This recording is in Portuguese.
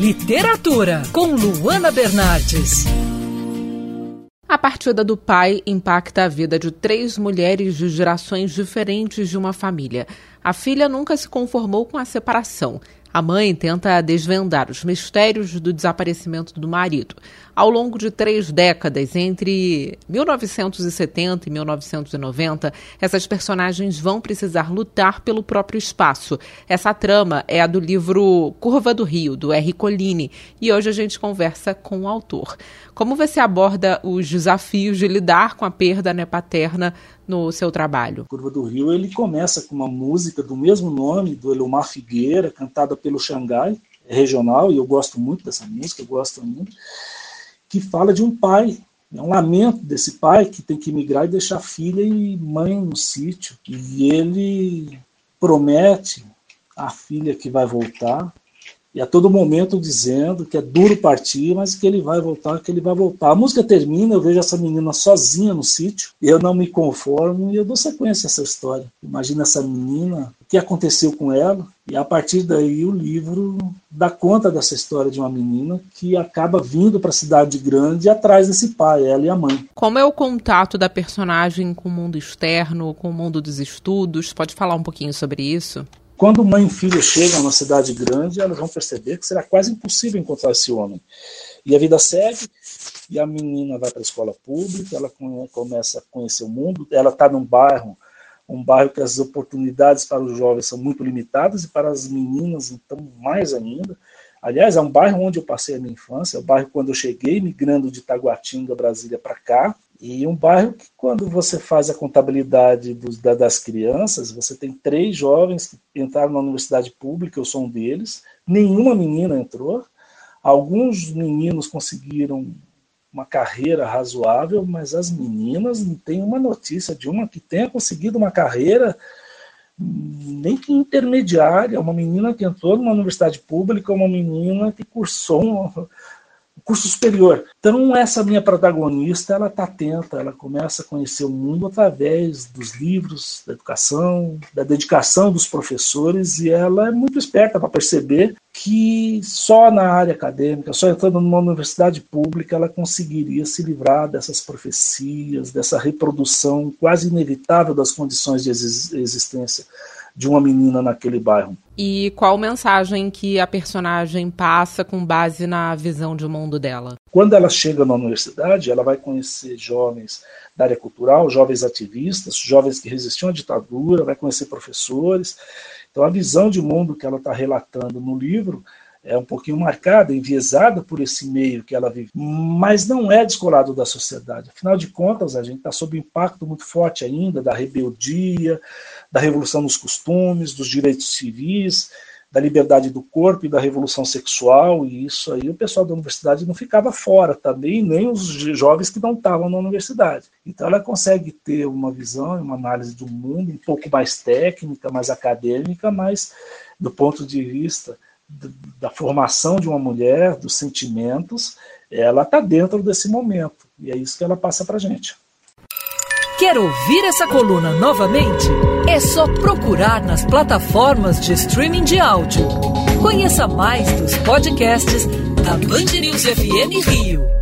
Literatura, com Luana Bernardes. A partida do pai impacta a vida de três mulheres de gerações diferentes de uma família. A filha nunca se conformou com a separação. A mãe tenta desvendar os mistérios do desaparecimento do marido. Ao longo de três décadas, entre 1970 e 1990, essas personagens vão precisar lutar pelo próprio espaço. Essa trama é a do livro Curva do Rio, do R. Colline, e hoje a gente conversa com o autor. Como você aborda os desafios de lidar com a perda né, paterna no seu trabalho? Curva do Rio ele começa com uma música do mesmo nome, do Elomar Figueira, cantada pelo Xangai, regional, e eu gosto muito dessa música, eu gosto muito, que fala de um pai, é um lamento desse pai que tem que migrar e deixar filha e mãe no sítio. E ele promete à filha que vai voltar, e a todo momento dizendo que é duro partir, mas que ele vai voltar, que ele vai voltar. A música termina, eu vejo essa menina sozinha no sítio, eu não me conformo e eu dou sequência a essa história. Imagina essa menina, o que aconteceu com ela, e a partir daí o livro dá conta dessa história de uma menina que acaba vindo para a cidade grande atrás desse pai, ela e a mãe. Como é o contato da personagem com o mundo externo, com o mundo dos estudos? Pode falar um pouquinho sobre isso? Quando mãe e filho chegam na cidade grande, elas vão perceber que será quase impossível encontrar esse homem. E a vida segue, e a menina vai para a escola pública, ela começa a conhecer o mundo, ela está num bairro, um bairro que as oportunidades para os jovens são muito limitadas, e para as meninas, então, mais ainda. Aliás, é um bairro onde eu passei a minha infância, é o bairro quando eu cheguei, migrando de Taguatinga, Brasília, para cá, e um bairro que, quando você faz a contabilidade dos, da, das crianças, você tem três jovens que entraram na universidade pública, eu sou um deles, nenhuma menina entrou. Alguns meninos conseguiram uma carreira razoável, mas as meninas não tem uma notícia de uma que tenha conseguido uma carreira nem que intermediária, uma menina que entrou numa universidade pública, uma menina que cursou curso superior. Então essa minha protagonista, ela está atenta, ela começa a conhecer o mundo através dos livros, da educação, da dedicação dos professores e ela é muito esperta para perceber que só na área acadêmica, só entrando numa universidade pública, ela conseguiria se livrar dessas profecias, dessa reprodução quase inevitável das condições de existência de uma menina naquele bairro. E qual mensagem que a personagem passa com base na visão de mundo dela? Quando ela chega na universidade, ela vai conhecer jovens da área cultural, jovens ativistas, jovens que resistiam à ditadura, vai conhecer professores. Então, a visão de mundo que ela está relatando no livro é um pouquinho marcada, enviesada por esse meio que ela vive, mas não é descolado da sociedade. Afinal de contas, a gente está sob impacto muito forte ainda da rebeldia, da revolução dos costumes, dos direitos civis, da liberdade do corpo e da revolução sexual, e isso aí o pessoal da universidade não ficava fora também, nem os jovens que não estavam na universidade. Então ela consegue ter uma visão, uma análise do mundo um pouco mais técnica, mais acadêmica, mas do ponto de vista da formação de uma mulher, dos sentimentos, ela está dentro desse momento, e é isso que ela passa para gente. Quer ouvir essa coluna novamente? É só procurar nas plataformas de streaming de áudio. Conheça mais dos podcasts da Band News FM Rio.